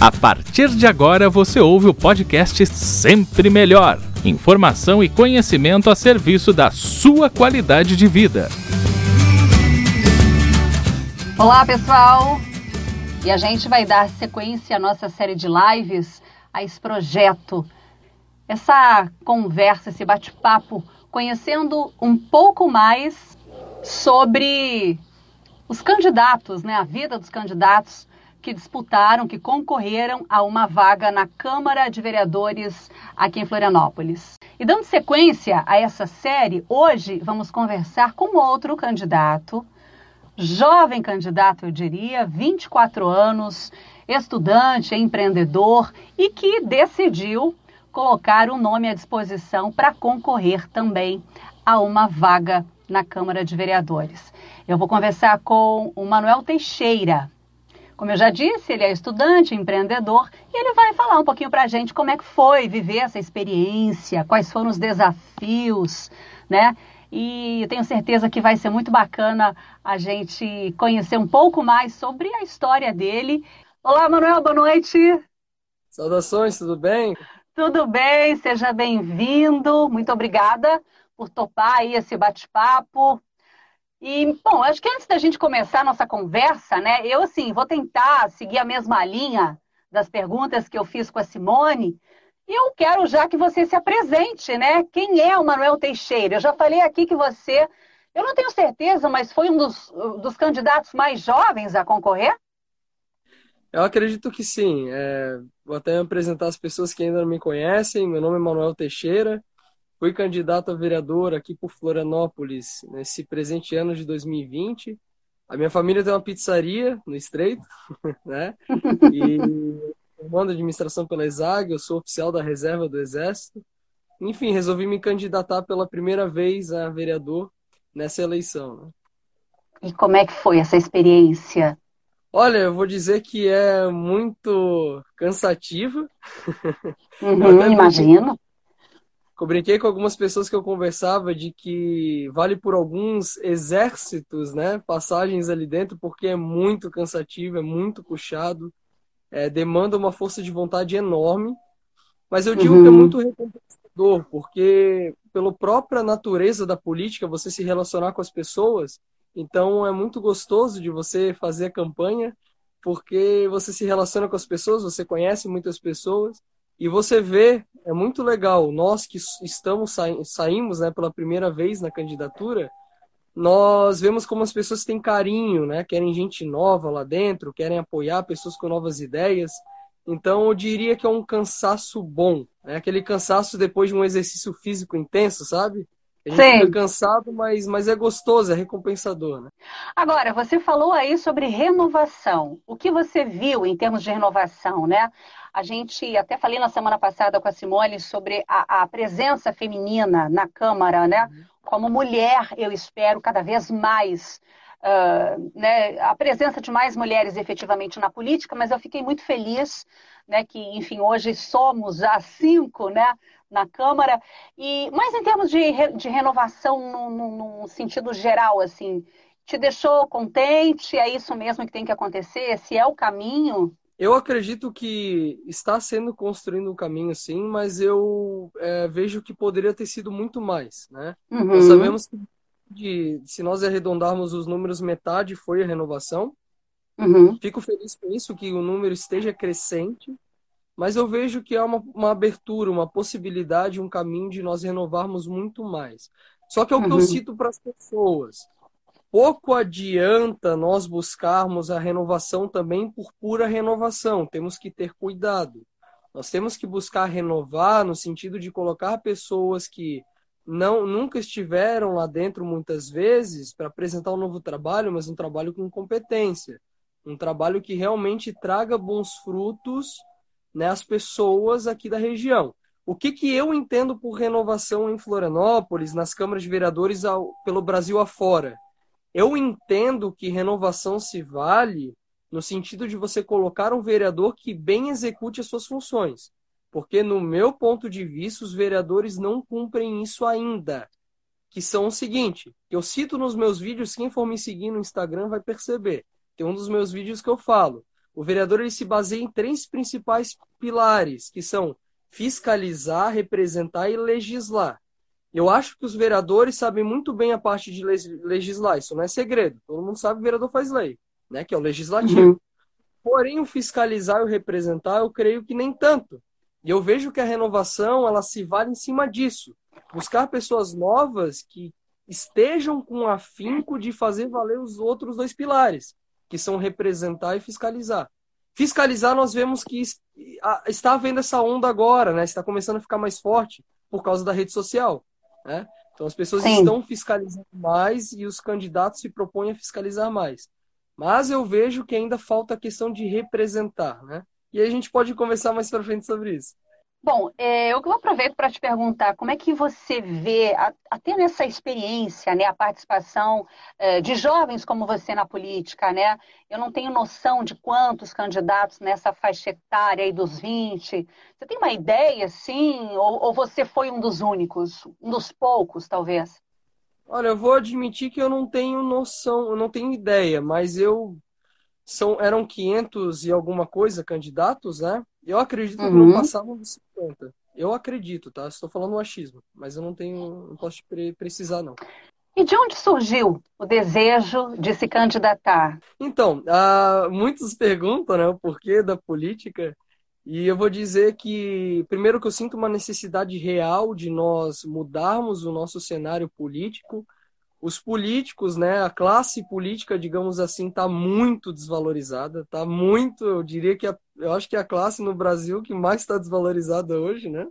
A partir de agora você ouve o podcast Sempre Melhor. Informação e conhecimento a serviço da sua qualidade de vida. Olá, pessoal! E a gente vai dar sequência à nossa série de lives, a esse projeto, essa conversa, esse bate-papo, conhecendo um pouco mais sobre os candidatos, né, a vida dos candidatos que disputaram, que concorreram a uma vaga na Câmara de Vereadores aqui em Florianópolis. E dando sequência a essa série, hoje vamos conversar com outro candidato, jovem candidato, eu diria, 24 anos, estudante, empreendedor e que decidiu colocar o nome à disposição para concorrer também a uma vaga na Câmara de Vereadores. Eu vou conversar com o Manuel Teixeira. Como eu já disse, ele é estudante, empreendedor, e ele vai falar um pouquinho para a gente como é que foi viver essa experiência, quais foram os desafios, né? E tenho certeza que vai ser muito bacana a gente conhecer um pouco mais sobre a história dele. Olá, Manuel, boa noite. Saudações, tudo bem? Tudo bem, seja bem-vindo. Muito obrigada por topar aí esse bate-papo. E, bom, acho que antes da gente começar a nossa conversa, né, eu, assim, vou tentar seguir a mesma linha das perguntas que eu fiz com a Simone. E eu quero já que você se apresente, né? Quem é o Manuel Teixeira? Eu já falei aqui que você, eu não tenho certeza, mas foi um dos, dos candidatos mais jovens a concorrer? Eu acredito que sim. É, vou até apresentar as pessoas que ainda não me conhecem. Meu nome é Manuel Teixeira. Fui candidato a vereador aqui por Florianópolis nesse presente ano de 2020. A minha família tem uma pizzaria no Estreito, né? E comando administração pela ESAG, eu sou oficial da reserva do Exército. Enfim, resolvi me candidatar pela primeira vez a vereador nessa eleição. Né? E como é que foi essa experiência? Olha, eu vou dizer que é muito cansativa. Uhum, imagino eu brinquei com algumas pessoas que eu conversava de que vale por alguns exércitos, né, passagens ali dentro, porque é muito cansativo, é muito puxado, é, demanda uma força de vontade enorme. Mas eu digo uhum. que é uhum. muito recompensador, porque pela própria natureza da política, você se relacionar com as pessoas, então é muito gostoso de você fazer a campanha, porque você se relaciona com as pessoas, você conhece muitas pessoas, e você vê, é muito legal, nós que estamos saímos né, pela primeira vez na candidatura, nós vemos como as pessoas têm carinho, né? Querem gente nova lá dentro, querem apoiar pessoas com novas ideias. Então, eu diria que é um cansaço bom, né? Aquele cansaço depois de um exercício físico intenso, sabe? A gente Sim. fica cansado, mas, mas é gostoso, é recompensador, né? Agora, você falou aí sobre renovação. O que você viu em termos de renovação, né? A gente até falei na semana passada com a Simone sobre a, a presença feminina na Câmara, né? Como mulher, eu espero cada vez mais Uh, né, a presença de mais mulheres efetivamente na política, mas eu fiquei muito feliz né, que, enfim, hoje somos já cinco né, na Câmara. E, mas em termos de, de renovação no, no, no, sentido geral, assim, te deixou contente? É isso mesmo que tem que acontecer? Se é o caminho? Eu acredito que está sendo construindo um caminho, sim, mas eu é, vejo que poderia ter sido muito mais, né? Uhum. Nós sabemos que de, se nós arredondarmos os números, metade foi a renovação. Uhum. Fico feliz com isso, que o número esteja crescente, mas eu vejo que há uma, uma abertura, uma possibilidade, um caminho de nós renovarmos muito mais. Só que é o que eu uhum. cito para as pessoas pouco adianta nós buscarmos a renovação também por pura renovação. Temos que ter cuidado. Nós temos que buscar renovar no sentido de colocar pessoas que não nunca estiveram lá dentro muitas vezes para apresentar um novo trabalho, mas um trabalho com competência, um trabalho que realmente traga bons frutos né, às pessoas aqui da região. O que, que eu entendo por renovação em Florianópolis, nas câmaras de vereadores ao, pelo Brasil afora? Eu entendo que renovação se vale no sentido de você colocar um vereador que bem execute as suas funções. Porque, no meu ponto de vista, os vereadores não cumprem isso ainda. Que são o seguinte: eu cito nos meus vídeos, quem for me seguir no Instagram vai perceber. Tem um dos meus vídeos que eu falo. O vereador ele se baseia em três principais pilares, que são fiscalizar, representar e legislar. Eu acho que os vereadores sabem muito bem a parte de legislar, isso não é segredo. Todo mundo sabe que o vereador faz lei, né? que é o legislativo. Uhum. Porém, o fiscalizar e o representar, eu creio que nem tanto. E eu vejo que a renovação, ela se vale em cima disso. Buscar pessoas novas que estejam com afinco de fazer valer os outros dois pilares, que são representar e fiscalizar. Fiscalizar, nós vemos que está havendo essa onda agora, né? Está começando a ficar mais forte por causa da rede social. Né? Então as pessoas Sim. estão fiscalizando mais e os candidatos se propõem a fiscalizar mais. Mas eu vejo que ainda falta a questão de representar, né? E aí a gente pode conversar mais para frente sobre isso. Bom, é, eu aproveito para te perguntar como é que você vê, até nessa experiência, né, a participação é, de jovens como você na política, né? Eu não tenho noção de quantos candidatos nessa faixa etária aí dos 20. Você tem uma ideia, sim? Ou, ou você foi um dos únicos, um dos poucos, talvez? Olha, eu vou admitir que eu não tenho noção, eu não tenho ideia, mas eu são eram 500 e alguma coisa candidatos, né? Eu acredito uhum. que não passavam dos 50. Eu acredito, tá? Estou falando um achismo, mas eu não tenho, não posso pre precisar não. E de onde surgiu o desejo de se candidatar? Então, uh, muitos perguntam né, o porquê da política, e eu vou dizer que, primeiro, que eu sinto uma necessidade real de nós mudarmos o nosso cenário político, os políticos, né, a classe política, digamos assim, está muito desvalorizada, está muito, eu diria que a, eu acho que é a classe no Brasil que mais está desvalorizada hoje, né?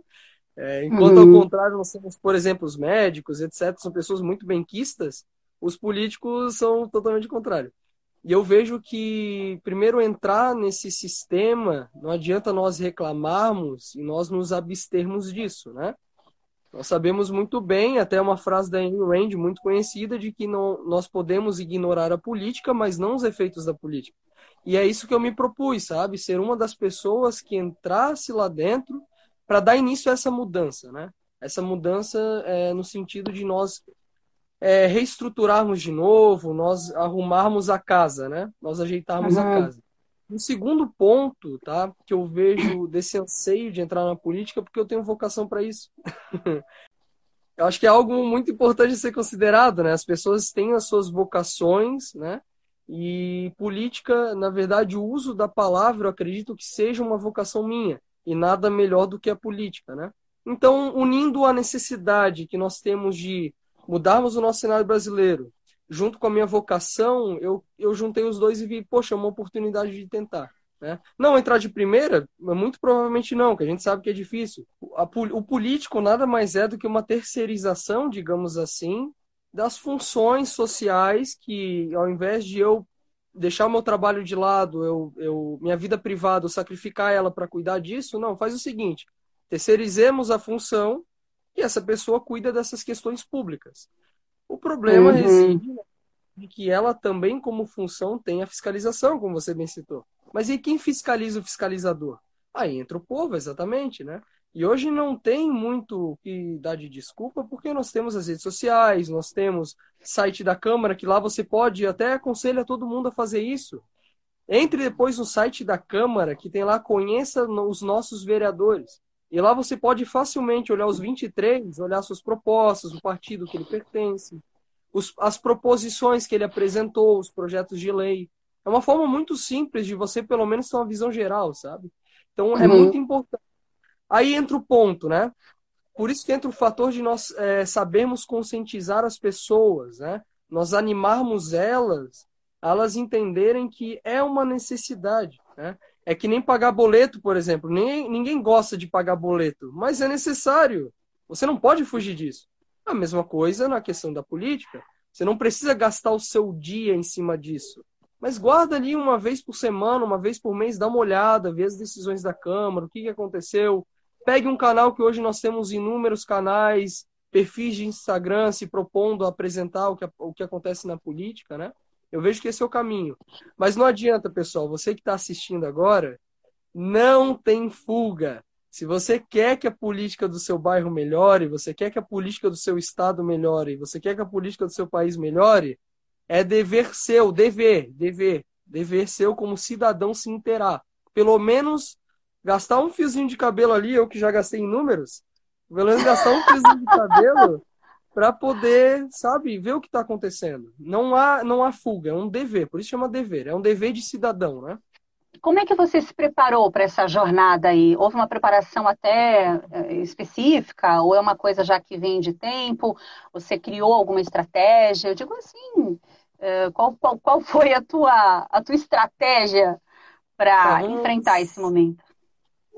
É, enquanto uhum. ao contrário nós temos, por exemplo, os médicos, etc, são pessoas muito benquistas, os políticos são totalmente o contrário. E eu vejo que primeiro entrar nesse sistema, não adianta nós reclamarmos e nós nos abstermos disso, né? Nós sabemos muito bem, até uma frase da Ayn Rand muito conhecida, de que não, nós podemos ignorar a política, mas não os efeitos da política. E é isso que eu me propus, sabe? Ser uma das pessoas que entrasse lá dentro para dar início a essa mudança, né? Essa mudança é, no sentido de nós é, reestruturarmos de novo, nós arrumarmos a casa, né? Nós ajeitarmos uhum. a casa. Um segundo ponto, tá, que eu vejo desse anseio de entrar na política, porque eu tenho vocação para isso. eu acho que é algo muito importante de ser considerado, né? As pessoas têm as suas vocações, né? E política, na verdade, o uso da palavra, eu acredito que seja uma vocação minha, e nada melhor do que a política, né? Então, unindo a necessidade que nós temos de mudarmos o nosso cenário brasileiro, junto com a minha vocação, eu, eu juntei os dois e vi, poxa, é uma oportunidade de tentar. Né? Não entrar de primeira, muito provavelmente não, que a gente sabe que é difícil. A, o político nada mais é do que uma terceirização, digamos assim, das funções sociais que, ao invés de eu deixar o meu trabalho de lado, eu, eu minha vida privada, eu sacrificar ela para cuidar disso, não, faz o seguinte: terceirizemos a função e essa pessoa cuida dessas questões públicas. O problema uhum. reside de que ela também, como função, tem a fiscalização, como você bem citou. Mas e quem fiscaliza o fiscalizador? Aí entra o povo, exatamente, né? E hoje não tem muito que dar de desculpa, porque nós temos as redes sociais, nós temos site da Câmara, que lá você pode, até aconselha todo mundo a fazer isso. Entre depois no site da Câmara, que tem lá, conheça os nossos vereadores. E lá você pode facilmente olhar os 23, olhar suas propostas, o partido que ele pertence, os, as proposições que ele apresentou, os projetos de lei. É uma forma muito simples de você, pelo menos, ter uma visão geral, sabe? Então, é uhum. muito importante. Aí entra o ponto, né? Por isso que entra o fator de nós é, sabermos conscientizar as pessoas, né? Nós animarmos elas, elas entenderem que é uma necessidade, né? É que nem pagar boleto, por exemplo. Ninguém, ninguém gosta de pagar boleto, mas é necessário. Você não pode fugir disso. A mesma coisa na questão da política. Você não precisa gastar o seu dia em cima disso. Mas guarda ali uma vez por semana, uma vez por mês, dá uma olhada, vê as decisões da Câmara, o que, aconteceu. Pegue um canal que hoje nós temos inúmeros canais, perfis de Instagram se propondo a apresentar o que, o que acontece na política, né? Eu vejo que esse é o caminho. Mas não adianta, pessoal, você que está assistindo agora, não tem fuga. Se você quer que a política do seu bairro melhore, você quer que a política do seu estado melhore, você quer que a política do seu país melhore, é dever seu, dever, dever, dever seu como cidadão se inteirar. Pelo menos gastar um fiozinho de cabelo ali, eu que já gastei em números, pelo menos gastar um fiozinho de cabelo para poder, sabe, ver o que está acontecendo. Não há, não há fuga, é um dever, por isso chama dever, é um dever de cidadão, né? Como é que você se preparou para essa jornada aí? Houve uma preparação até eh, específica ou é uma coisa já que vem de tempo? Você criou alguma estratégia? Eu digo assim, eh, qual, qual, qual foi a tua, a tua estratégia para enfrentar esse momento?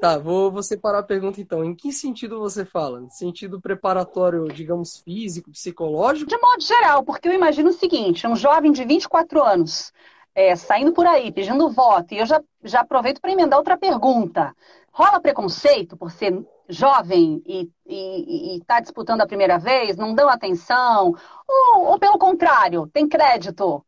Tá, vou, vou separar a pergunta então. Em que sentido você fala? No sentido preparatório, digamos, físico, psicológico? De modo geral, porque eu imagino o seguinte: um jovem de 24 anos é, saindo por aí pedindo voto, e eu já, já aproveito para emendar outra pergunta. Rola preconceito por ser jovem e está disputando a primeira vez? Não dão atenção? Ou, ou pelo contrário, tem crédito?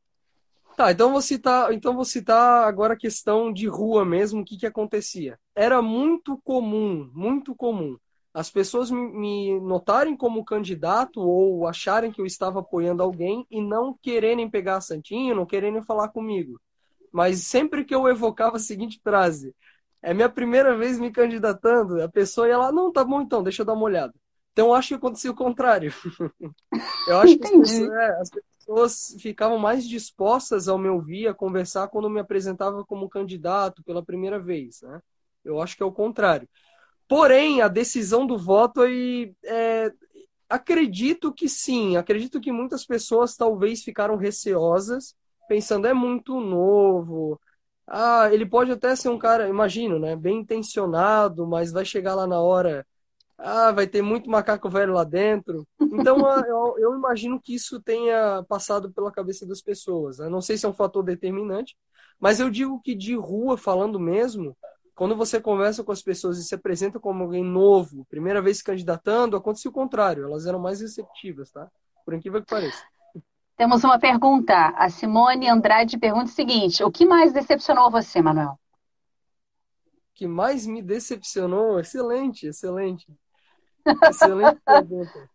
Tá, então vou citar, então vou citar agora a questão de rua mesmo, o que, que acontecia. Era muito comum, muito comum, as pessoas me, notarem como candidato ou acharem que eu estava apoiando alguém e não quererem pegar a Santinho, não quererem falar comigo. Mas sempre que eu evocava a seguinte frase, é minha primeira vez me candidatando, a pessoa ia lá, não, tá bom então, deixa eu dar uma olhada. Então eu acho que acontecia o contrário. eu acho que as pessoas, é, as pessoas, ficavam mais dispostas ao me ouvir, a conversar quando me apresentava como candidato pela primeira vez. Né? Eu acho que é o contrário. Porém, a decisão do voto aí, é, acredito que sim. Acredito que muitas pessoas talvez ficaram receosas, pensando é muito novo. Ah, ele pode até ser um cara, imagino, né, bem intencionado, mas vai chegar lá na hora ah, vai ter muito macaco velho lá dentro. Então, eu, eu, imagino que isso tenha passado pela cabeça das pessoas. Né? Não sei se é um fator determinante, mas eu digo que de rua, falando mesmo, quando você conversa com as pessoas e se apresenta como alguém novo, primeira vez se candidatando, aconteceu o contrário. Elas eram mais receptivas, tá? Por incrível que pareça. Temos uma pergunta. A Simone Andrade pergunta o seguinte: O que mais decepcionou você, Manuel? O que mais me decepcionou? Excelente, excelente. Excelente pergunta.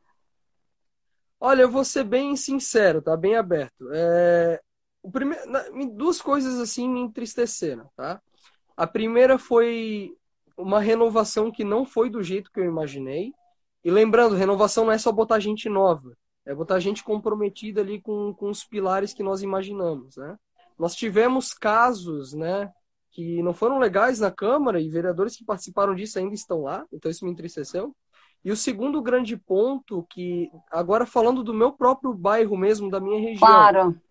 Olha, eu vou ser bem sincero, tá? Bem aberto. É... O primeiro... Duas coisas assim me entristeceram, tá? A primeira foi uma renovação que não foi do jeito que eu imaginei. E lembrando, renovação não é só botar gente nova, é botar gente comprometida ali com, com os pilares que nós imaginamos, né? Nós tivemos casos, né, que não foram legais na Câmara e vereadores que participaram disso ainda estão lá, então isso me entristeceu. E o segundo grande ponto, que agora falando do meu próprio bairro mesmo, da minha região. Claro.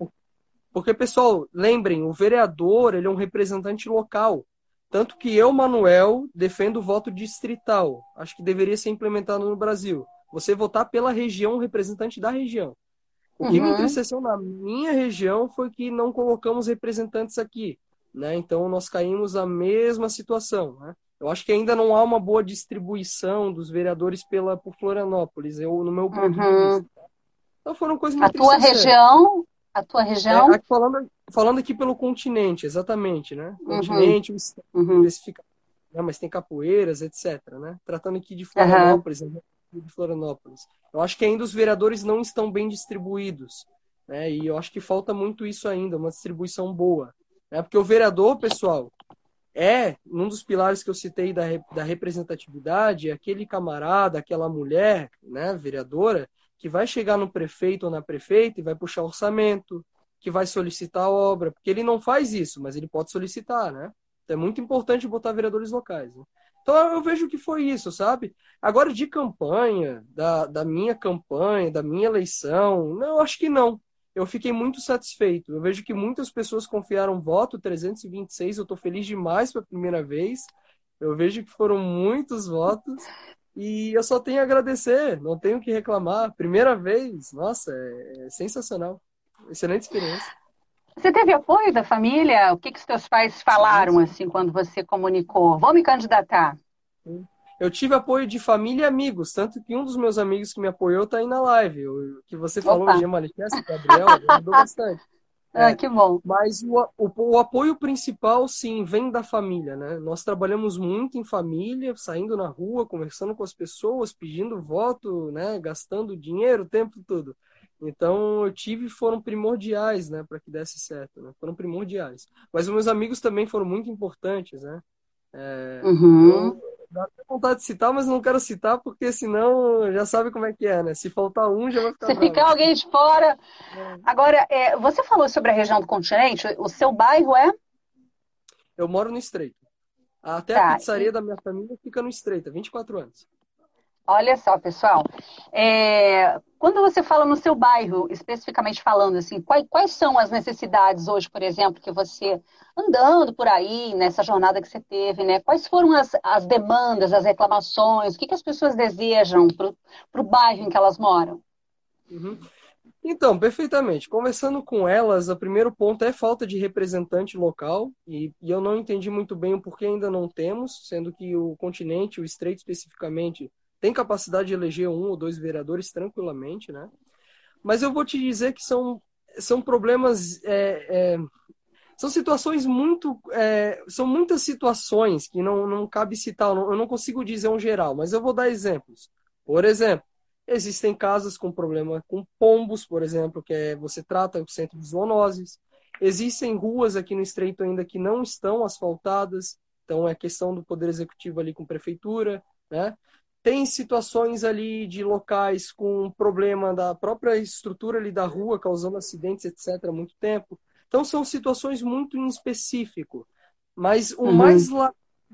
Porque, pessoal, lembrem, o vereador ele é um representante local. Tanto que eu, Manuel, defendo o voto distrital. Acho que deveria ser implementado no Brasil. Você votar pela região, representante da região. O que uhum. me entristeceu na minha região foi que não colocamos representantes aqui. Né? Então, nós caímos na mesma situação. Né? Eu acho que ainda não há uma boa distribuição dos vereadores pela, por Florianópolis, eu, no meu ponto uhum. de vista. Então foram coisas muito A tua região, a tua região? É, falando, falando aqui pelo continente, exatamente, né? Uhum. Continente, uhum. né? mas tem capoeiras, etc. Né? Tratando aqui de Florianópolis, uhum. de Florianópolis. Eu acho que ainda os vereadores não estão bem distribuídos. Né? E eu acho que falta muito isso ainda, uma distribuição boa. Né? Porque o vereador, pessoal, é um dos pilares que eu citei da, da representatividade, aquele camarada, aquela mulher, né, vereadora, que vai chegar no prefeito ou na prefeita e vai puxar orçamento, que vai solicitar a obra, porque ele não faz isso, mas ele pode solicitar, né? Então é muito importante botar vereadores locais. Né? Então eu vejo que foi isso, sabe? Agora de campanha, da, da minha campanha, da minha eleição, não, eu acho que não eu fiquei muito satisfeito. Eu vejo que muitas pessoas confiaram voto, 326, eu estou feliz demais pela primeira vez. Eu vejo que foram muitos votos e eu só tenho a agradecer, não tenho o que reclamar. Primeira vez, nossa, é, é sensacional. Excelente experiência. Você teve apoio da família? O que, que os teus pais falaram assim quando você comunicou? Vou me candidatar. Eu tive apoio de família e amigos, tanto que um dos meus amigos que me apoiou está aí na live. O que você falou, o Gia Manifesto, Gabriel, ajudou bastante. Ah, é, que bom. Mas o, o, o, apoio principal, sim, vem da família, né? Nós trabalhamos muito em família, saindo na rua, conversando com as pessoas, pedindo voto, né? Gastando dinheiro o tempo todo. Então, eu tive foram primordiais, né, para que desse certo, né? Foram primordiais. Mas os meus amigos também foram muito importantes, né? É, uhum. Dá até vontade de citar, mas não quero citar porque senão já sabe como é que é, né? Se faltar um, já vai ficar. Se bravo. ficar alguém de fora. É. Agora, é, você falou sobre a região do continente, o seu bairro é? Eu moro no Estreito. Até tá. a pizzaria e... da minha família fica no Estreito, há 24 anos. Olha só, pessoal. É, quando você fala no seu bairro, especificamente falando, assim, quais, quais, são as necessidades hoje, por exemplo, que você, andando por aí, nessa jornada que você teve, né? Quais foram as, as demandas, as reclamações, o que, que as pessoas desejam para o bairro em que elas moram? Uhum. Então, perfeitamente. Conversando com elas, o primeiro ponto é falta de representante local, e, e eu não entendi muito bem o porquê ainda não temos, sendo que o continente, o estreito especificamente, tem capacidade de eleger um ou dois vereadores tranquilamente, né? Mas eu vou te dizer que são, são problemas, é, é, são situações muito, é, são muitas situações que não, não cabe citar, eu não, consigo dizer um geral, mas eu vou dar exemplos. Por exemplo, existem casas com problema com pombos, por exemplo, que é, você trata o centro de zoonoses. Existem ruas aqui no Estreito ainda que não estão asfaltadas, então é questão do Poder Executivo ali com prefeitura, né? Tem situações ali de locais com problema da própria estrutura ali da rua, causando acidentes, etc., há muito tempo. Então, são situações muito em específico. Mas o uhum. mais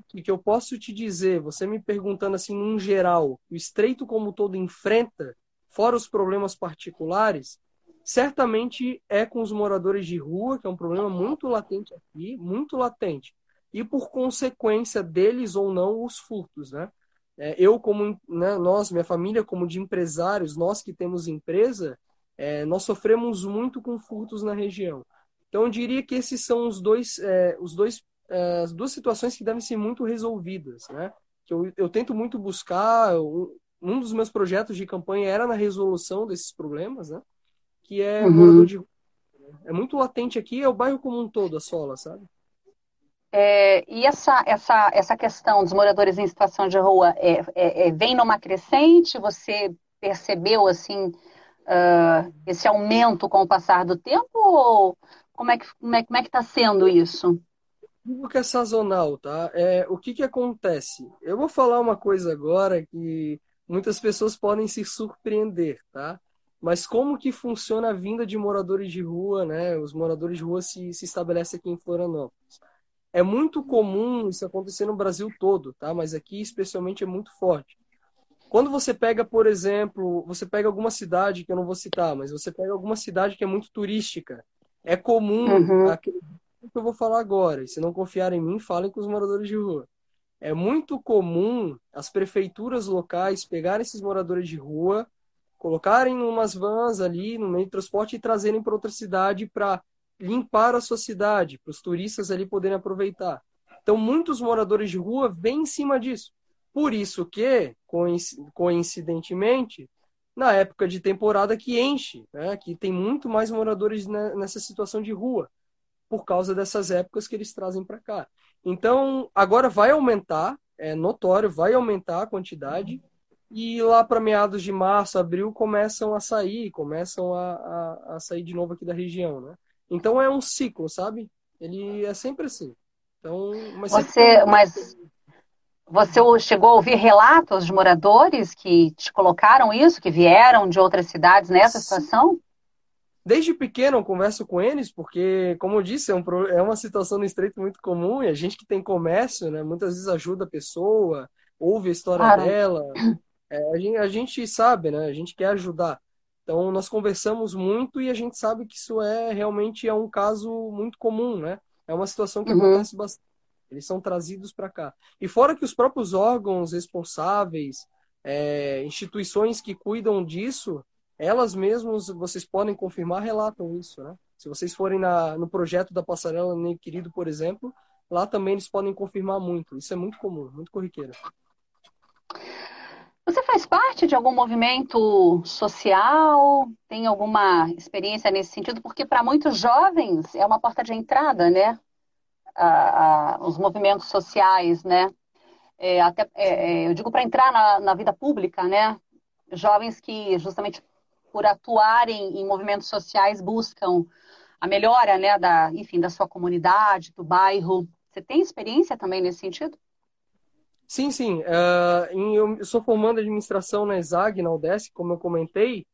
que eu posso te dizer, você me perguntando assim, num geral, o estreito como todo enfrenta, fora os problemas particulares, certamente é com os moradores de rua, que é um problema muito latente aqui, muito latente. E por consequência deles ou não, os furtos, né? É, eu, como né, nós, minha família, como de empresários, nós que temos empresa, é, nós sofremos muito com furtos na região. Então, eu diria que esses são os dois, é, os dois, é, as duas situações que devem ser muito resolvidas, né? Que eu, eu tento muito buscar. Um dos meus projetos de campanha era na resolução desses problemas, né? Que é uhum. de é muito latente aqui, é o bairro como um todo, a sola, sabe? É, e essa, essa, essa questão dos moradores em situação de rua é, é, é vem numa crescente? Você percebeu assim uh, esse aumento com o passar do tempo? Ou como é que como é, como é que está sendo isso? Digo que é sazonal, tá? É, o que, que acontece? Eu vou falar uma coisa agora que muitas pessoas podem se surpreender, tá? Mas como que funciona a vinda de moradores de rua, né? Os moradores de rua se, se estabelecem aqui em Florianópolis. É muito comum isso acontecer no Brasil todo, tá? Mas aqui especialmente é muito forte. Quando você pega, por exemplo, você pega alguma cidade que eu não vou citar, mas você pega alguma cidade que é muito turística, é comum uhum. aquele que eu vou falar agora. E se não confiarem em mim, falem com os moradores de rua. É muito comum as prefeituras locais pegarem esses moradores de rua, colocarem umas vans ali no meio de transporte e trazerem para outra cidade para limpar a sua cidade, para os turistas ali poderem aproveitar. Então, muitos moradores de rua vêm em cima disso. Por isso que, coincidentemente, na época de temporada que enche, né, que tem muito mais moradores nessa situação de rua, por causa dessas épocas que eles trazem para cá. Então, agora vai aumentar, é notório, vai aumentar a quantidade, e lá para meados de março, abril, começam a sair, começam a, a, a sair de novo aqui da região, né? Então é um ciclo, sabe? Ele é sempre assim. Então, mas você, mas você chegou a ouvir relatos de moradores que te colocaram isso, que vieram de outras cidades nessa Sim. situação? Desde pequeno eu converso com eles, porque, como eu disse, é, um, é uma situação no estreito muito comum, e a gente que tem comércio, né, muitas vezes ajuda a pessoa, ouve a história claro. dela. É, a, gente, a gente sabe, né? A gente quer ajudar. Então, nós conversamos muito e a gente sabe que isso é realmente é um caso muito comum, né? É uma situação que uhum. acontece bastante. Eles são trazidos para cá. E fora que os próprios órgãos responsáveis, é, instituições que cuidam disso, elas mesmas, vocês podem confirmar, relatam isso, né? Se vocês forem na, no projeto da Passarela Nem Querido, por exemplo, lá também eles podem confirmar muito. Isso é muito comum, muito corriqueiro. Você faz parte de algum movimento social? Tem alguma experiência nesse sentido? Porque para muitos jovens é uma porta de entrada, né? Ah, ah, os movimentos sociais, né? É, até, é, é eu digo para entrar na, na, vida pública, né? Jovens que justamente por atuarem em movimentos sociais, buscam a melhora, né, da, enfim, da sua comunidade, do bairro. Você tem experiência também nesse sentido? Sim, sim. Uh, eu sou formando administração na ESAG, na UDESC, como eu comentei,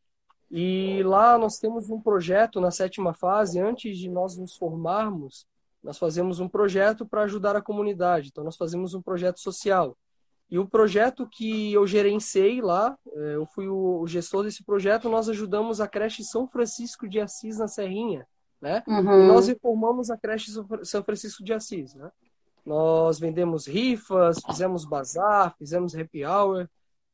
e lá nós temos um projeto na sétima fase, antes de nós nos formarmos, nós fazemos um projeto para ajudar a comunidade. Então, nós fazemos um projeto social. E o projeto que eu gerenciei lá, é, eu fui o gestor desse projeto, nós ajudamos a creche São Francisco de Assis na Serrinha, né? Uhum. E nós reformamos a creche São Francisco de Assis, né? Nós vendemos rifas, fizemos bazar, fizemos happy hour,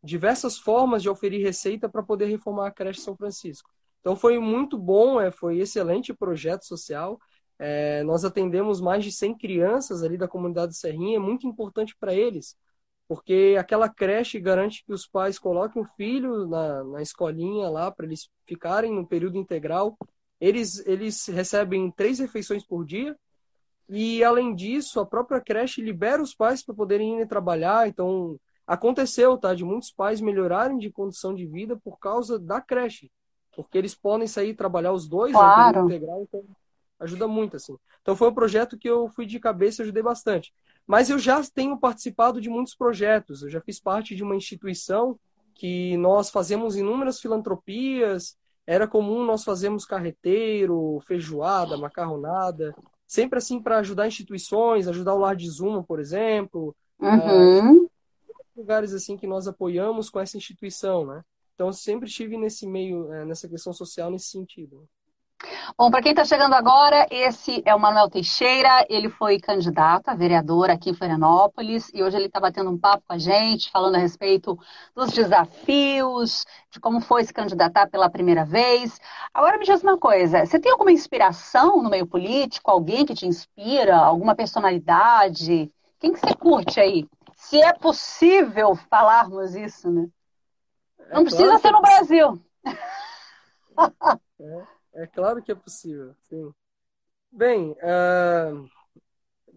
diversas formas de oferir receita para poder reformar a creche São Francisco. Então foi muito bom, é, foi excelente projeto social. É, nós atendemos mais de 100 crianças ali da comunidade Serrinha, é muito importante para eles, porque aquela creche garante que os pais coloquem o filho na, na escolinha lá para eles ficarem no período integral. Eles, eles recebem três refeições por dia, e além disso, a própria creche libera os pais para poderem ir trabalhar. Então, aconteceu, tá, de muitos pais melhorarem de condição de vida por causa da creche, porque eles podem sair trabalhar os dois claro. integral, então ajuda muito assim. Então foi um projeto que eu fui de cabeça e ajudei bastante. Mas eu já tenho participado de muitos projetos. Eu já fiz parte de uma instituição que nós fazemos inúmeras filantropias. Era comum nós fazermos carreteiro, feijoada, macarronada, sempre assim para ajudar instituições, ajudar o Lar de Zuma, por exemplo. Uhum. Uh, lugares assim que nós apoiamos com essa instituição, né? Então, sempre estive nesse meio, é, nessa questão social nesse sentido. Bom, para quem está chegando agora, esse é o Manuel Teixeira. Ele foi candidato a vereador aqui em Florianópolis e hoje ele está batendo um papo com a gente, falando a respeito dos desafios, de como foi se candidatar pela primeira vez. Agora me diz uma coisa: você tem alguma inspiração no meio político? Alguém que te inspira? Alguma personalidade? Quem que você curte aí? Se é possível falarmos isso, né? É Não precisa claro ser no é Brasil. É. É claro que é possível, sim. Bem, uh,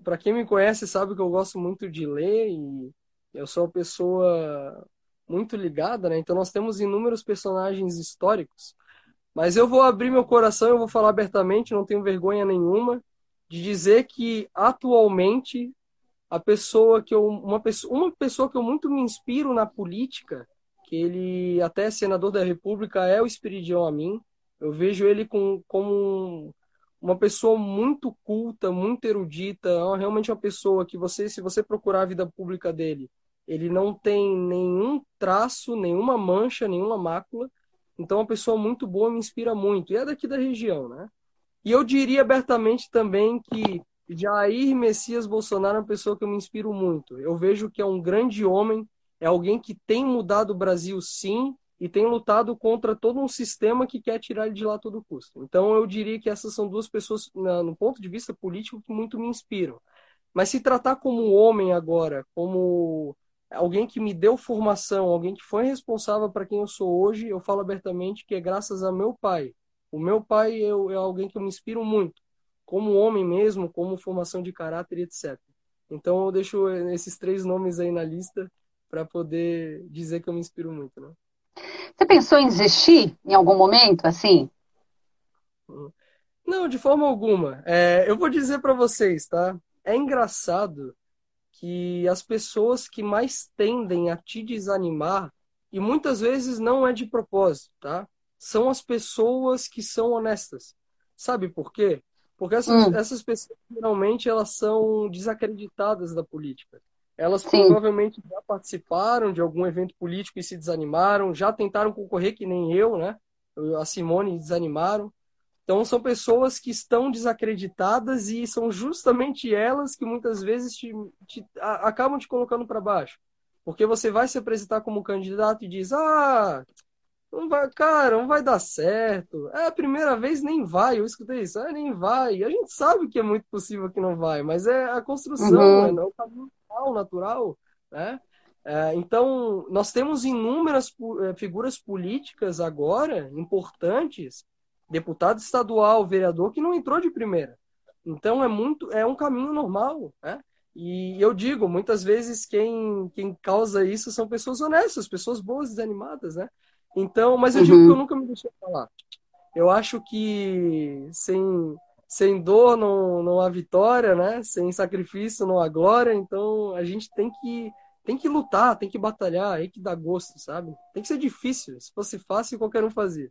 para quem me conhece sabe que eu gosto muito de ler e eu sou uma pessoa muito ligada, né? Então nós temos inúmeros personagens históricos. Mas eu vou abrir meu coração, eu vou falar abertamente, não tenho vergonha nenhuma de dizer que atualmente a pessoa que eu uma pessoa, uma pessoa que eu muito me inspiro na política, que ele até é senador da República é o Espiridião Amin. Eu vejo ele com, como uma pessoa muito culta, muito erudita, é realmente uma pessoa que você, se você procurar a vida pública dele, ele não tem nenhum traço, nenhuma mancha, nenhuma mácula. Então, é uma pessoa muito boa me inspira muito. E é daqui da região, né? E eu diria abertamente também que Jair Messias Bolsonaro é uma pessoa que eu me inspiro muito. Eu vejo que é um grande homem, é alguém que tem mudado o Brasil, sim, e tem lutado contra todo um sistema que quer tirar ele de lá a todo custo. Então eu diria que essas são duas pessoas, no ponto de vista político, que muito me inspiram. Mas se tratar como homem agora, como alguém que me deu formação, alguém que foi responsável para quem eu sou hoje, eu falo abertamente que é graças a meu pai. O meu pai é, é alguém que eu me inspiro muito, como homem mesmo, como formação de caráter etc. Então eu deixo esses três nomes aí na lista para poder dizer que eu me inspiro muito, né? Você pensou em desistir em algum momento, assim? Não, de forma alguma. É, eu vou dizer para vocês, tá? É engraçado que as pessoas que mais tendem a te desanimar, e muitas vezes não é de propósito, tá? São as pessoas que são honestas. Sabe por quê? Porque essas, hum. essas pessoas, geralmente, elas são desacreditadas da política. Elas Sim. provavelmente já participaram de algum evento político e se desanimaram, já tentaram concorrer que nem eu, né? A Simone desanimaram. Então são pessoas que estão desacreditadas e são justamente elas que muitas vezes te, te a, acabam te colocando para baixo. Porque você vai se apresentar como candidato e diz: "Ah, não vai, cara, não vai dar certo. É a primeira vez nem vai. Eu escutei isso, ah, nem vai. A gente sabe que é muito possível que não vai, mas é a construção, uhum. né? não o caminho natural, natural, né? É, então, nós temos inúmeras é, figuras políticas agora importantes, deputado estadual, vereador, que não entrou de primeira. Então, é muito, é um caminho normal, né? E eu digo, muitas vezes quem, quem causa isso são pessoas honestas, pessoas boas, desanimadas, né? Então, mas eu uhum. digo que eu nunca me deixei falar. Eu acho que sem, sem dor não, não há vitória, né? Sem sacrifício não há glória. Então a gente tem que tem que lutar, tem que batalhar, tem que dar gosto, sabe? Tem que ser difícil. Se fosse fácil, qualquer um fazia.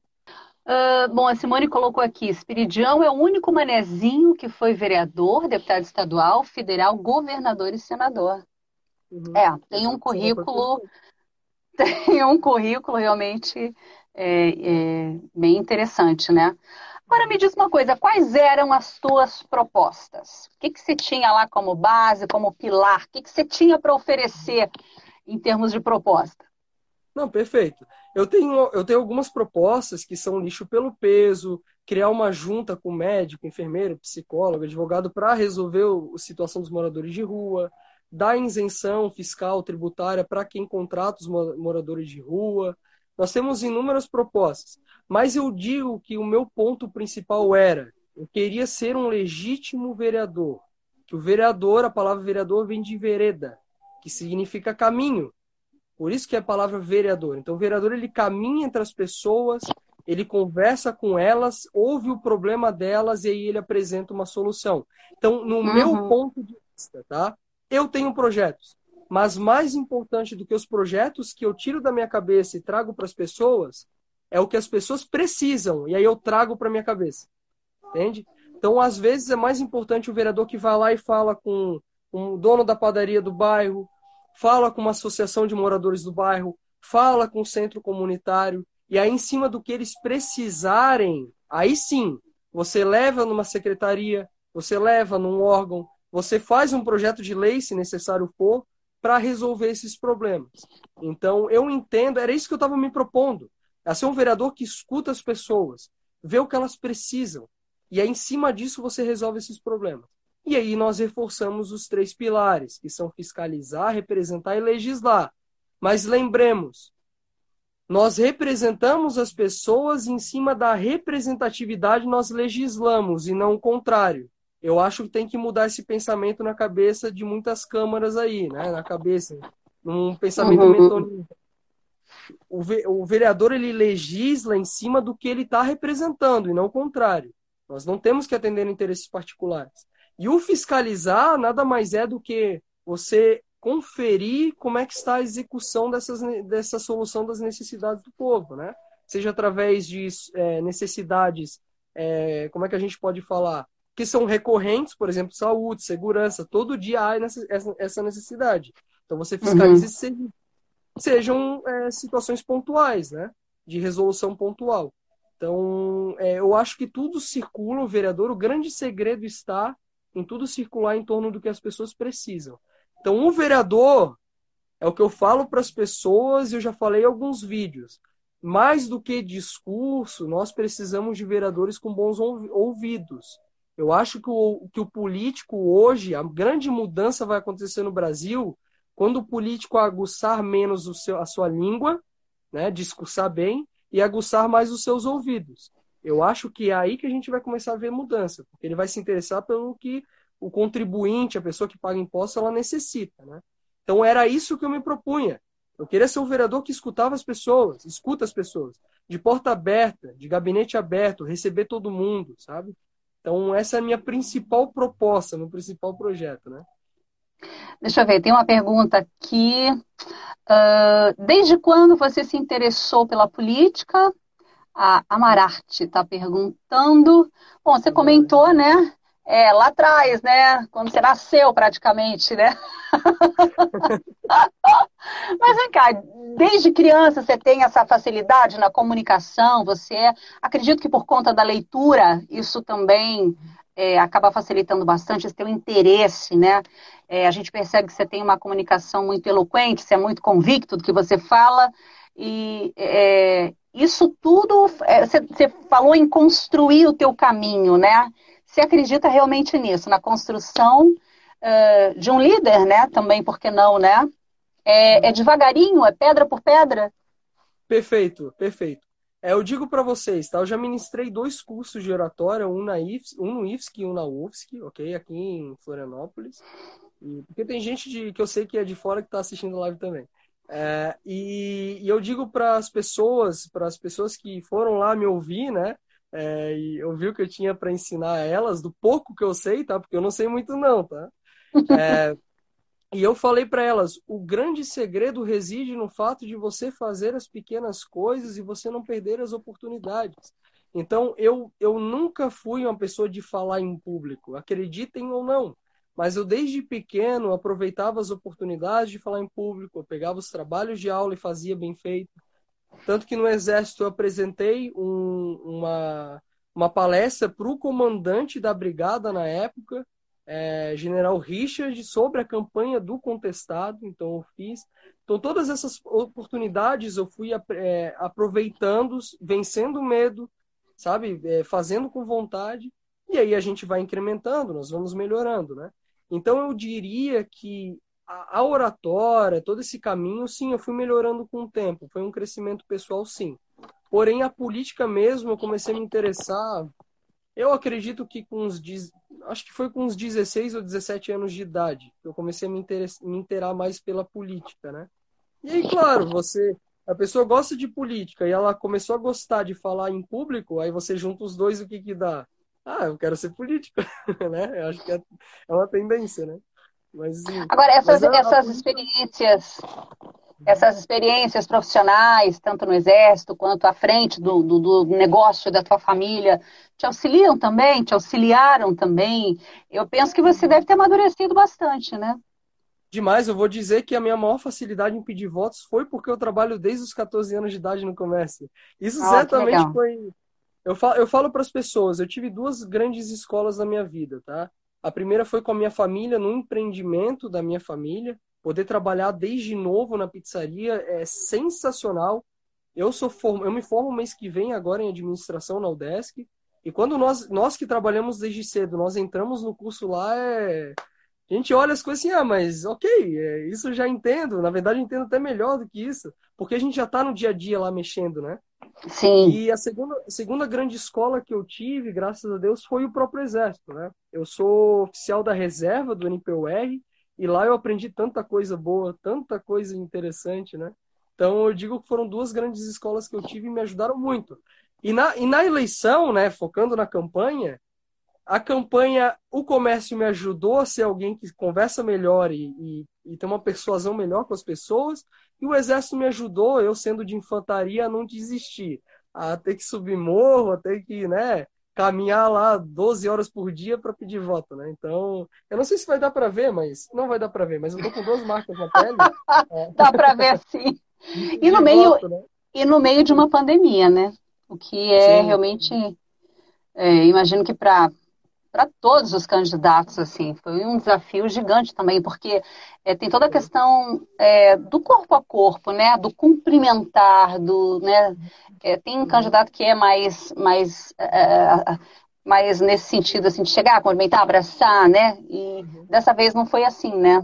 Uh, bom, a Simone colocou aqui: Espiridião é o único manezinho que foi vereador, deputado estadual, federal, governador e senador. Uhum. É, tem um currículo, tem um currículo realmente é, é, bem interessante, né? Agora me diz uma coisa, quais eram as tuas propostas? O que, que você tinha lá como base, como pilar? O que, que você tinha para oferecer em termos de proposta? Não, perfeito. Eu tenho, eu tenho algumas propostas que são lixo pelo peso, criar uma junta com médico, enfermeiro, psicólogo, advogado para resolver a situação dos moradores de rua, dar isenção fiscal tributária para quem contrata os moradores de rua. Nós temos inúmeras propostas. Mas eu digo que o meu ponto principal era: eu queria ser um legítimo vereador. Que o vereador, a palavra vereador vem de vereda, que significa caminho. Por isso que é a palavra vereador. Então, o vereador ele caminha entre as pessoas, ele conversa com elas, ouve o problema delas e aí ele apresenta uma solução. Então, no uhum. meu ponto de vista, tá? Eu tenho projetos, mas mais importante do que os projetos que eu tiro da minha cabeça e trago para as pessoas é o que as pessoas precisam, e aí eu trago para minha cabeça. Entende? Então, às vezes, é mais importante o vereador que vai lá e fala com o dono da padaria do bairro, fala com uma associação de moradores do bairro, fala com o centro comunitário, e aí, em cima do que eles precisarem, aí sim, você leva numa secretaria, você leva num órgão, você faz um projeto de lei, se necessário for, para resolver esses problemas. Então, eu entendo, era isso que eu estava me propondo a ser um vereador que escuta as pessoas, vê o que elas precisam, e aí em cima disso você resolve esses problemas. E aí nós reforçamos os três pilares, que são fiscalizar, representar e legislar. Mas lembremos, nós representamos as pessoas em cima da representatividade nós legislamos e não o contrário. Eu acho que tem que mudar esse pensamento na cabeça de muitas câmaras aí, né? Na cabeça, num pensamento uhum o, ve o vereador ele legisla em cima do que ele está representando e não o contrário. Nós não temos que atender interesses particulares. E o fiscalizar nada mais é do que você conferir como é que está a execução dessas, dessa solução das necessidades do povo, né? Seja através de é, necessidades, é, como é que a gente pode falar? Que são recorrentes, por exemplo, saúde, segurança, todo dia há essa necessidade. Então você fiscaliza uhum. serviço sejam é, situações pontuais, né? De resolução pontual. Então, é, eu acho que tudo circula, o vereador, o grande segredo está em tudo circular em torno do que as pessoas precisam. Então, o vereador é o que eu falo para as pessoas, e eu já falei em alguns vídeos. Mais do que discurso, nós precisamos de vereadores com bons ouvidos. Eu acho que o, que o político hoje, a grande mudança vai acontecer no Brasil quando o político aguçar menos o seu, a sua língua, né, discursar bem, e aguçar mais os seus ouvidos. Eu acho que é aí que a gente vai começar a ver mudança, porque ele vai se interessar pelo que o contribuinte, a pessoa que paga imposto, ela necessita. Né? Então era isso que eu me propunha. Eu queria ser um vereador que escutava as pessoas, escuta as pessoas, de porta aberta, de gabinete aberto, receber todo mundo, sabe? Então essa é a minha principal proposta, meu principal projeto, né? Deixa eu ver, tem uma pergunta aqui. Uh, desde quando você se interessou pela política? A Amararte está perguntando. Bom, você comentou, né? É, lá atrás, né? Quando você nasceu, praticamente, né? Mas vem cá, desde criança você tem essa facilidade na comunicação, você é, acredito que por conta da leitura, isso também é, acaba facilitando bastante esse teu interesse, né? É, a gente percebe que você tem uma comunicação muito eloquente, você é muito convicto do que você fala, e é, isso tudo, é, você, você falou em construir o teu caminho, né? Você acredita realmente nisso, na construção uh, de um líder, né? Também, por que não, né? É, é devagarinho, é pedra por pedra? Perfeito, perfeito. É, eu digo para vocês, tá? Eu já ministrei dois cursos de oratória, um, na IFS, um no IFSC e um na UFSC, ok? Aqui em Florianópolis. E, porque tem gente de, que eu sei que é de fora que está assistindo a live também. É, e, e, eu digo para as pessoas, para as pessoas que foram lá me ouvir, né? É, e ouviu que eu tinha para ensinar a elas do pouco que eu sei, tá? Porque eu não sei muito não, tá? É, e eu falei para elas, o grande segredo reside no fato de você fazer as pequenas coisas e você não perder as oportunidades. Então, eu, eu nunca fui uma pessoa de falar em público, acreditem ou não. Mas eu, desde pequeno, aproveitava as oportunidades de falar em público, eu pegava os trabalhos de aula e fazia bem feito. Tanto que no Exército eu apresentei um, uma, uma palestra para o comandante da brigada na época, é, General Richard, sobre a campanha do contestado. Então eu fiz. Então todas essas oportunidades eu fui é, aproveitando, vencendo o medo, sabe, é, fazendo com vontade. E aí a gente vai incrementando, nós vamos melhorando, né? Então eu diria que a, oratória, todo esse caminho, sim, eu fui melhorando com o tempo. Foi um crescimento pessoal, sim. Porém, a política mesmo, eu comecei a me interessar. Eu acredito que com uns. Acho que foi com uns 16 ou 17 anos de idade que eu comecei a me, interess... me interar mais pela política, né? E aí, claro, você. A pessoa gosta de política e ela começou a gostar de falar em público, aí você junta os dois, o que que dá? Ah, eu quero ser político, né? Eu acho que é, é uma tendência, né? Mas, Agora, essas, mas essas experiências, essas experiências profissionais, tanto no Exército quanto à frente do, do, do, negócio da tua família, te auxiliam também? Te auxiliaram também? Eu penso que você deve ter amadurecido bastante, né? Demais, eu vou dizer que a minha maior facilidade em pedir votos foi porque eu trabalho desde os 14 anos de idade no comércio. Isso ah, certamente foi. Eu falo, eu falo para as pessoas, eu tive duas grandes escolas na minha vida, tá? A primeira foi com a minha família, no empreendimento da minha família. Poder trabalhar desde novo na pizzaria é sensacional. Eu sou form... eu me formo mês que vem agora em administração na UDESC. E quando nós, nós que trabalhamos desde cedo, nós entramos no curso lá, é... a gente olha as coisas assim, ah, mas ok, é, isso já entendo. Na verdade, entendo até melhor do que isso, porque a gente já está no dia a dia lá mexendo, né? Sim. E a segunda, segunda grande escola que eu tive, graças a Deus, foi o próprio Exército, né? Eu sou oficial da reserva do NPUR e lá eu aprendi tanta coisa boa, tanta coisa interessante, né? Então eu digo que foram duas grandes escolas que eu tive e me ajudaram muito. E na, e na eleição, né, focando na campanha, a campanha, o comércio me ajudou a ser alguém que conversa melhor e, e, e ter uma persuasão melhor com as pessoas, e o exército me ajudou, eu sendo de infantaria, a não desistir, a ter que subir morro, a ter que, né, caminhar lá 12 horas por dia para pedir voto, né? Então, eu não sei se vai dar para ver, mas não vai dar para ver, mas eu tô com duas marcas na pele. é. Dá para ver sim. E no meio voto, né? e no meio de uma pandemia, né? O que é sim. realmente é, imagino que para para todos os candidatos, assim, foi um desafio gigante também, porque é, tem toda a questão é, do corpo a corpo, né, do cumprimentar, do, né, é, tem um candidato que é mais, mais, é, mais nesse sentido, assim, de chegar, cumprimentar, abraçar, né, e dessa vez não foi assim, né,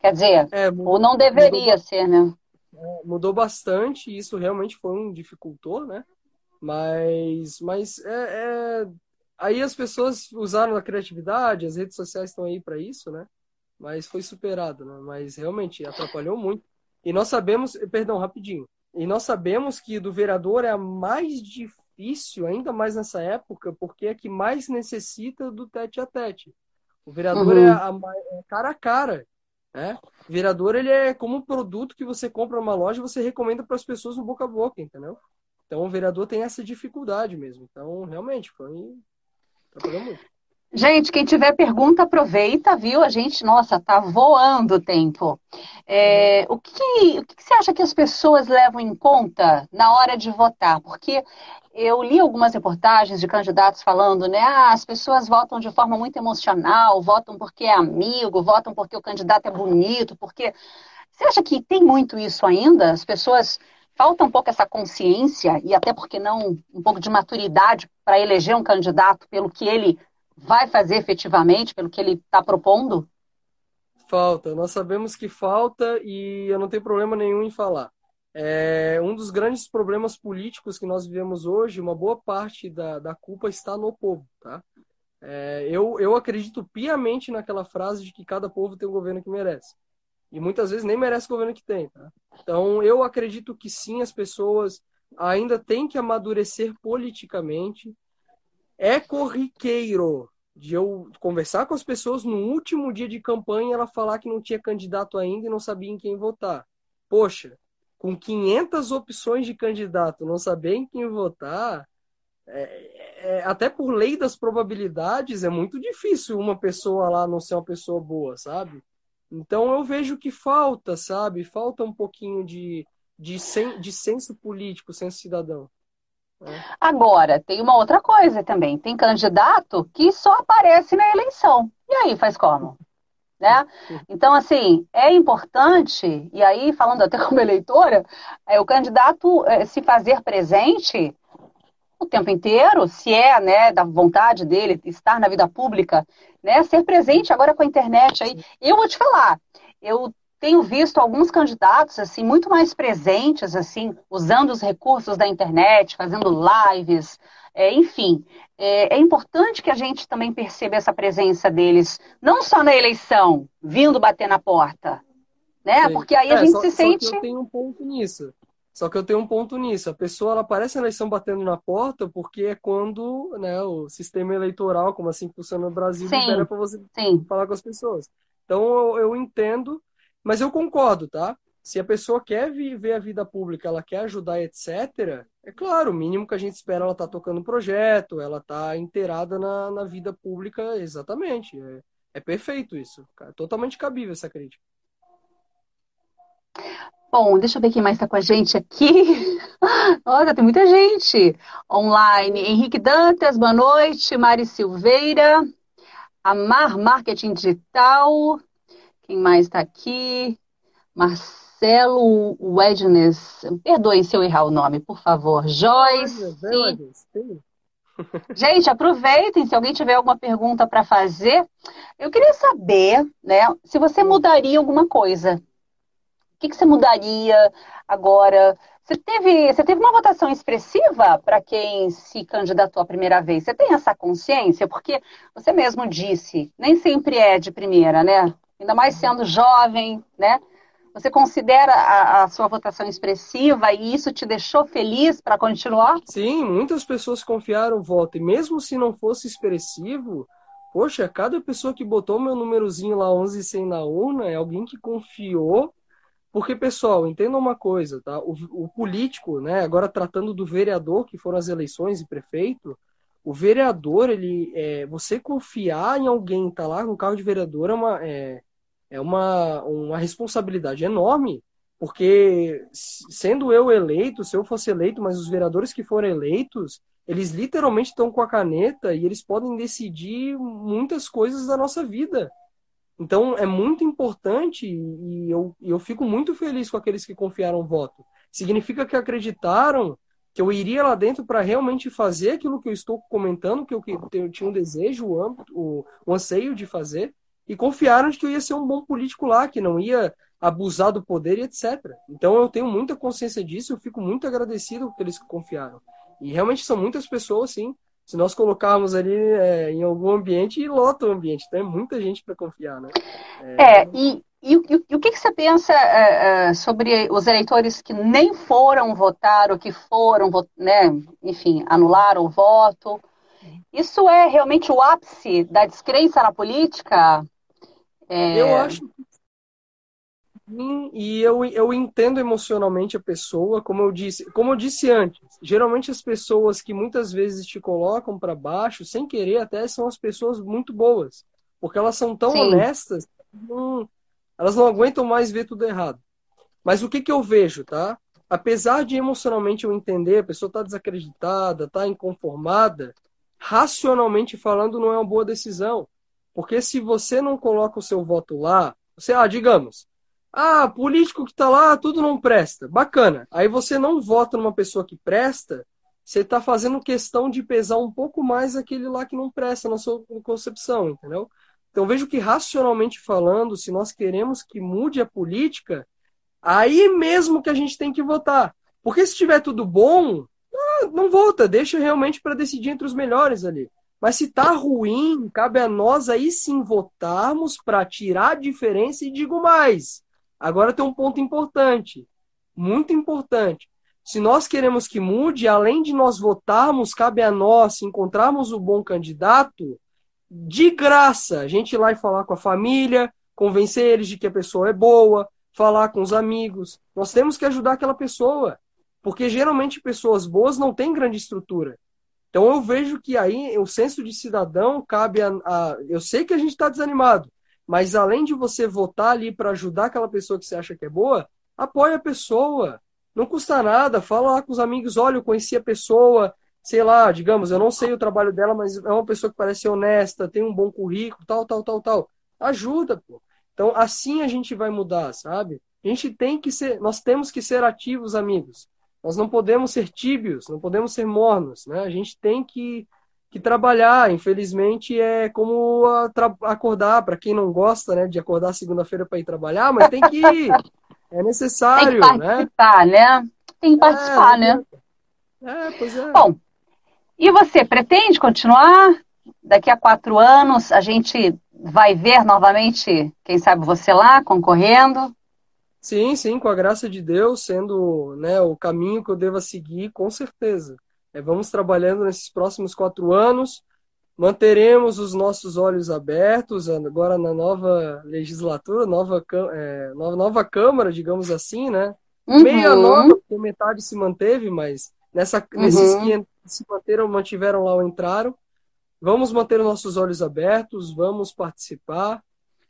quer dizer, é, ou não deveria mudou, ser, né. É, mudou bastante, e isso realmente foi um dificultor, né, mas, mas é, Aí as pessoas usaram a criatividade, as redes sociais estão aí para isso, né? Mas foi superado, né? Mas realmente atrapalhou muito. E nós sabemos, perdão, rapidinho. E nós sabemos que do vereador é a mais difícil, ainda mais nessa época, porque é que mais necessita do tete a tete. O vereador uhum. é, a, é cara a cara. Né? O vereador ele é como um produto que você compra numa loja e você recomenda para as pessoas no boca a boca, entendeu? Então o vereador tem essa dificuldade mesmo. Então, realmente, foi Gente, quem tiver pergunta, aproveita, viu? A gente, nossa, tá voando o tempo. É, o, que, o que você acha que as pessoas levam em conta na hora de votar? Porque eu li algumas reportagens de candidatos falando, né? Ah, as pessoas votam de forma muito emocional, votam porque é amigo, votam porque o candidato é bonito, porque. Você acha que tem muito isso ainda? As pessoas falta um pouco essa consciência e até porque não um pouco de maturidade para eleger um candidato pelo que ele vai fazer efetivamente, pelo que ele está propondo? Falta, nós sabemos que falta e eu não tenho problema nenhum em falar. É, um dos grandes problemas políticos que nós vivemos hoje, uma boa parte da, da culpa está no povo, tá? É, eu, eu acredito piamente naquela frase de que cada povo tem o governo que merece. E muitas vezes nem merece o governo que tem. Tá? Então, eu acredito que sim, as pessoas ainda têm que amadurecer politicamente. É corriqueiro de eu conversar com as pessoas no último dia de campanha ela falar que não tinha candidato ainda e não sabia em quem votar. Poxa, com 500 opções de candidato, não saber em quem votar, é, é, até por lei das probabilidades, é muito difícil uma pessoa lá não ser uma pessoa boa, sabe? Então eu vejo que falta, sabe? Falta um pouquinho de, de, sen, de senso político, senso cidadão. É. Agora, tem uma outra coisa também. Tem candidato que só aparece na eleição. E aí, faz como? Né? Então, assim, é importante, e aí, falando até como eleitora, é o candidato é, se fazer presente o tempo inteiro, se é né, da vontade dele estar na vida pública, né, ser presente agora com a internet aí. Eu vou te falar, eu tenho visto alguns candidatos assim muito mais presentes assim usando os recursos da internet fazendo lives é, enfim. É, é, importante que a gente também perceba essa presença deles não só na eleição vindo bater na porta né? Porque aí a é, gente só, se sente eu tenho um ponto nisso só que eu tenho um ponto nisso a pessoa ela aparece na eleição batendo na porta porque é quando né o sistema eleitoral como assim funciona no Brasil libera para você Sim. falar com as pessoas então eu, eu entendo mas eu concordo, tá? Se a pessoa quer viver a vida pública, ela quer ajudar, etc., é claro, o mínimo que a gente espera ela tá tocando projeto, ela tá inteirada na, na vida pública, exatamente. É, é perfeito isso. É totalmente cabível essa crítica. Bom, deixa eu ver quem mais está com a gente aqui. Olha, tem muita gente online. Henrique Dantas, boa noite. Mari Silveira. Amar Marketing Digital. Quem mais está aqui? Marcelo Wednes. Perdoe se eu errar o nome, por favor. Joyce. Gente, aproveitem se alguém tiver alguma pergunta para fazer. Eu queria saber, né, se você mudaria alguma coisa. O que, que você mudaria agora? Você teve, você teve uma votação expressiva para quem se candidatou a primeira vez? Você tem essa consciência? Porque você mesmo disse, nem sempre é de primeira, né? ainda mais sendo jovem, né? Você considera a, a, sua votação expressiva e isso te deixou feliz para continuar? Sim, muitas pessoas confiaram o voto. E mesmo se não fosse expressivo, poxa, cada pessoa que botou meu númerozinho lá 11 100 na urna é alguém que confiou. Porque, pessoal, entenda uma coisa, tá? O, o político, né? Agora tratando do vereador, que foram as eleições e prefeito, o vereador, ele, é, você confiar em alguém tá lá no carro de vereador é uma, é, é uma, uma responsabilidade enorme, porque sendo eu eleito, se eu fosse eleito, mas os vereadores que foram eleitos, eles literalmente estão com a caneta e eles podem decidir muitas coisas da nossa vida. Então é muito importante e eu, eu fico muito feliz com aqueles que confiaram voto. Significa que acreditaram que eu iria lá dentro para realmente fazer aquilo que eu estou comentando, que eu, que eu tinha um desejo, o, o, o anseio de fazer, e confiaram de que eu ia ser um bom político lá, que não ia abusar do poder e etc. Então eu tenho muita consciência disso, eu fico muito agradecido por eles que confiaram. E realmente são muitas pessoas, sim. Se nós colocarmos ali é, em algum ambiente, e lota o ambiente. Então é muita gente para confiar, né? É, é e, e, e, o que, que você pensa é, é, sobre os eleitores que nem foram votar, ou que foram, né, enfim, anularam o voto? Isso é realmente o ápice da descrença na política? É... Eu acho que sim, e eu, eu entendo emocionalmente a pessoa, como eu disse, como eu disse antes. Geralmente as pessoas que muitas vezes te colocam para baixo, sem querer até, são as pessoas muito boas, porque elas são tão sim. honestas, não, elas não aguentam mais ver tudo errado. Mas o que que eu vejo, tá? Apesar de emocionalmente eu entender, a pessoa está desacreditada, está inconformada, racionalmente falando não é uma boa decisão. Porque se você não coloca o seu voto lá, você, ah, digamos, ah, político que está lá, tudo não presta. Bacana. Aí você não vota numa pessoa que presta, você está fazendo questão de pesar um pouco mais aquele lá que não presta na sua concepção, entendeu? Então vejo que racionalmente falando, se nós queremos que mude a política, aí mesmo que a gente tem que votar. Porque se tiver tudo bom, ah, não vota, deixa realmente para decidir entre os melhores ali. Mas se tá ruim, cabe a nós aí sim votarmos para tirar a diferença e digo mais. Agora tem um ponto importante, muito importante. Se nós queremos que mude, além de nós votarmos, cabe a nós encontrarmos o bom candidato, de graça, a gente ir lá e falar com a família, convencer eles de que a pessoa é boa, falar com os amigos. Nós temos que ajudar aquela pessoa, porque geralmente pessoas boas não têm grande estrutura. Então eu vejo que aí o senso de cidadão cabe a. a eu sei que a gente está desanimado, mas além de você votar ali para ajudar aquela pessoa que você acha que é boa, apoia a pessoa. Não custa nada, fala lá com os amigos, olha, eu conheci a pessoa, sei lá, digamos, eu não sei o trabalho dela, mas é uma pessoa que parece honesta, tem um bom currículo, tal, tal, tal, tal. Ajuda, pô. Então, assim a gente vai mudar, sabe? A gente tem que ser, nós temos que ser ativos, amigos. Nós não podemos ser tíbios, não podemos ser mornos, né? A gente tem que, que trabalhar. Infelizmente, é como acordar, para quem não gosta, né, de acordar segunda-feira para ir trabalhar, mas tem que ir. É necessário, tem que né? participar, né? né? Tem que participar, é, né? É, pois é. Bom, e você pretende continuar? Daqui a quatro anos a gente vai ver novamente, quem sabe você lá concorrendo? Sim, sim, com a graça de Deus, sendo né, o caminho que eu deva seguir, com certeza. É, vamos trabalhando nesses próximos quatro anos, manteremos os nossos olhos abertos agora na nova legislatura, nova, é, nova, nova Câmara, digamos assim, né? Uhum. Meia nova, porque metade se manteve, mas nessa, uhum. nesses que se manteram, mantiveram lá ou entraram, vamos manter nossos olhos abertos, vamos participar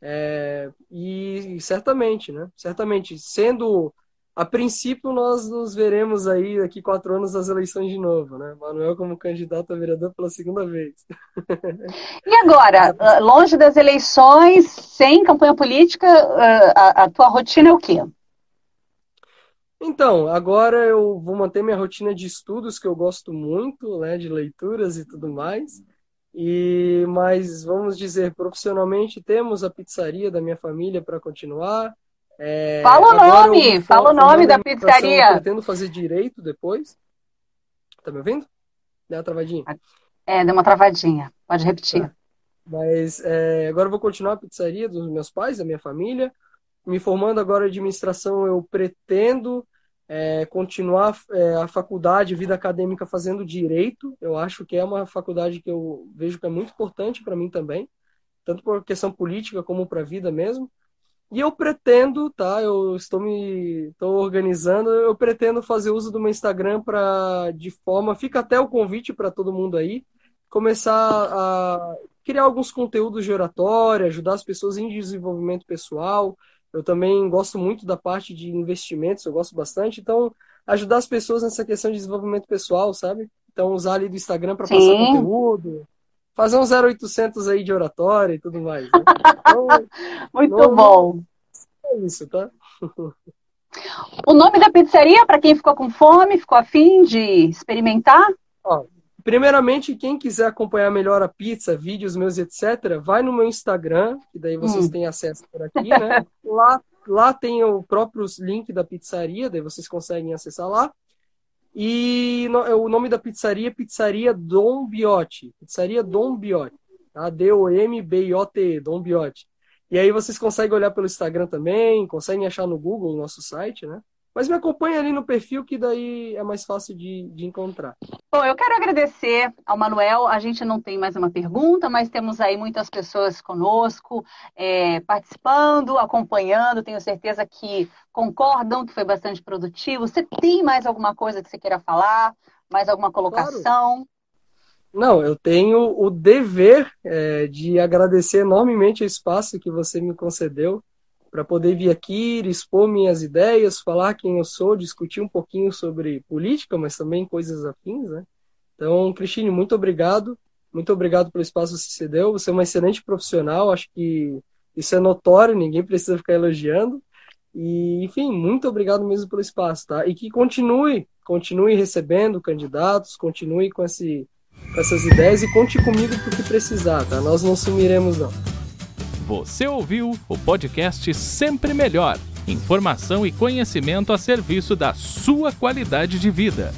é, e, e, certamente, né? Certamente, sendo a princípio nós nos veremos aí daqui quatro anos nas eleições de novo, né? Manuel como candidato a vereador pela segunda vez. E agora, ah, longe das eleições, sem campanha política, ah, a, a tua rotina é o quê? Então, agora eu vou manter minha rotina de estudos que eu gosto muito, né, de leituras e tudo mais. E, mas vamos dizer, profissionalmente temos a pizzaria da minha família para continuar. É, fala o nome, fala o nome da pizzaria. Eu pretendo fazer direito depois. Tá me ouvindo? Deu uma travadinha. É, deu uma travadinha. Pode repetir. Tá. Mas é, agora eu vou continuar a pizzaria dos meus pais, da minha família. Me formando agora em administração, eu pretendo é, continuar é, a faculdade, vida acadêmica fazendo direito. Eu acho que é uma faculdade que eu vejo que é muito importante para mim também, tanto por questão política como para a vida mesmo. E eu pretendo, tá? Eu estou me estou organizando, eu pretendo fazer uso do meu Instagram para de forma, fica até o convite para todo mundo aí, começar a criar alguns conteúdos de oratória, ajudar as pessoas em desenvolvimento pessoal, eu também gosto muito da parte de investimentos, eu gosto bastante. Então, ajudar as pessoas nessa questão de desenvolvimento pessoal, sabe? Então, usar ali do Instagram para passar conteúdo, fazer um 0800 aí de oratória e tudo mais. Né? Então, muito não, bom. É isso, tá? o nome da pizzaria, para quem ficou com fome, ficou afim de experimentar? Ó, Primeiramente, quem quiser acompanhar melhor a pizza, vídeos meus, etc., vai no meu Instagram, que daí vocês hum. têm acesso por aqui, né? lá, lá tem o próprio link da pizzaria, daí vocês conseguem acessar lá. E no, o nome da pizzaria é Pizzaria Dom Biotti. Pizzaria Dom Biotti. Tá? D-O-M-B-I-O-T, Dom Biotti. E aí vocês conseguem olhar pelo Instagram também, conseguem achar no Google o nosso site, né? Mas me acompanha ali no perfil, que daí é mais fácil de, de encontrar. Bom, eu quero agradecer ao Manuel. A gente não tem mais uma pergunta, mas temos aí muitas pessoas conosco, é, participando, acompanhando. Tenho certeza que concordam que foi bastante produtivo. Você tem mais alguma coisa que você queira falar? Mais alguma colocação? Claro. Não, eu tenho o dever é, de agradecer enormemente o espaço que você me concedeu para poder vir aqui, expor minhas ideias, falar quem eu sou, discutir um pouquinho sobre política, mas também coisas afins, né? Então, Cristine, muito obrigado. Muito obrigado pelo espaço que você cedeu. Você é uma excelente profissional, acho que isso é notório, ninguém precisa ficar elogiando. E, enfim, muito obrigado mesmo pelo espaço, tá? E que continue, continue recebendo candidatos, continue com, esse, com essas ideias e conte comigo para o que precisar, tá? Nós não sumiremos, não. Você ouviu o podcast Sempre Melhor. Informação e conhecimento a serviço da sua qualidade de vida.